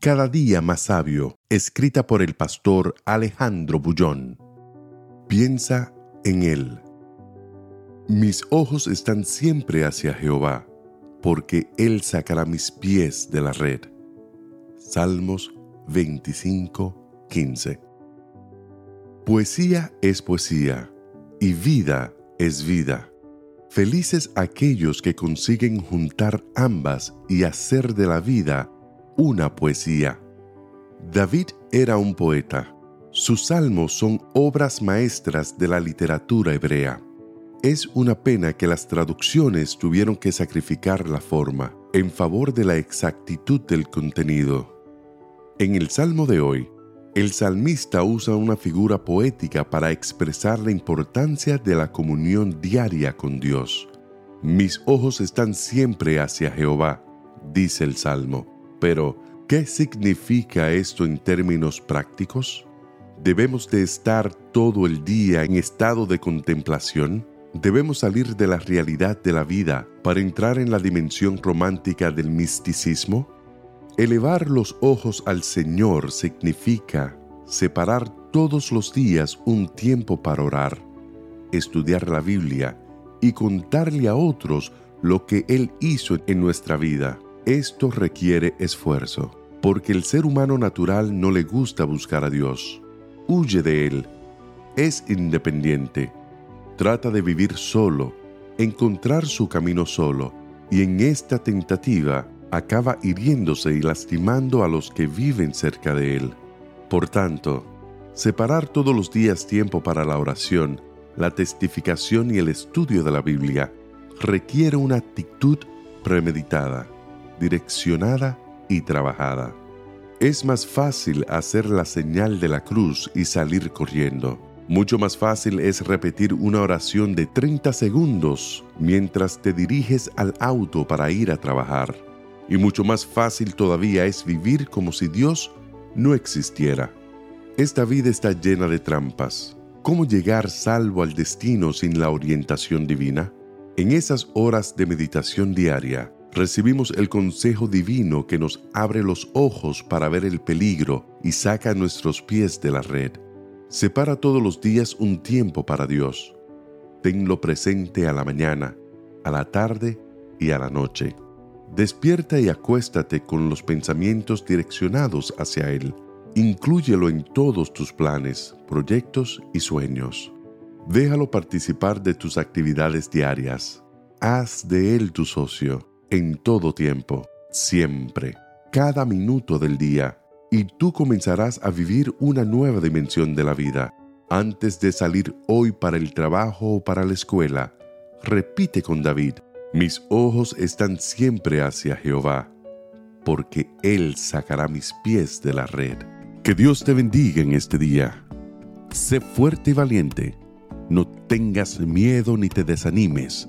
Cada día más sabio, escrita por el pastor Alejandro Bullón. Piensa en él. Mis ojos están siempre hacia Jehová, porque Él sacará mis pies de la red. Salmos 25, 15. Poesía es poesía, y vida es vida. Felices aquellos que consiguen juntar ambas y hacer de la vida una poesía. David era un poeta. Sus salmos son obras maestras de la literatura hebrea. Es una pena que las traducciones tuvieron que sacrificar la forma en favor de la exactitud del contenido. En el salmo de hoy, el salmista usa una figura poética para expresar la importancia de la comunión diaria con Dios. Mis ojos están siempre hacia Jehová, dice el salmo. Pero, ¿qué significa esto en términos prácticos? ¿Debemos de estar todo el día en estado de contemplación? ¿Debemos salir de la realidad de la vida para entrar en la dimensión romántica del misticismo? Elevar los ojos al Señor significa separar todos los días un tiempo para orar, estudiar la Biblia y contarle a otros lo que Él hizo en nuestra vida. Esto requiere esfuerzo, porque el ser humano natural no le gusta buscar a Dios. Huye de Él. Es independiente. Trata de vivir solo, encontrar su camino solo, y en esta tentativa acaba hiriéndose y lastimando a los que viven cerca de Él. Por tanto, separar todos los días tiempo para la oración, la testificación y el estudio de la Biblia requiere una actitud premeditada direccionada y trabajada. Es más fácil hacer la señal de la cruz y salir corriendo. Mucho más fácil es repetir una oración de 30 segundos mientras te diriges al auto para ir a trabajar. Y mucho más fácil todavía es vivir como si Dios no existiera. Esta vida está llena de trampas. ¿Cómo llegar salvo al destino sin la orientación divina? En esas horas de meditación diaria, recibimos el consejo divino que nos abre los ojos para ver el peligro y saca nuestros pies de la red. Separa todos los días un tiempo para Dios. Tenlo presente a la mañana, a la tarde y a la noche. Despierta y acuéstate con los pensamientos direccionados hacia Él. Inclúyelo en todos tus planes, proyectos y sueños. Déjalo participar de tus actividades diarias. Haz de Él tu socio en todo tiempo, siempre, cada minuto del día, y tú comenzarás a vivir una nueva dimensión de la vida. Antes de salir hoy para el trabajo o para la escuela, repite con David, mis ojos están siempre hacia Jehová, porque Él sacará mis pies de la red. Que Dios te bendiga en este día. Sé fuerte y valiente. No tengas miedo ni te desanimes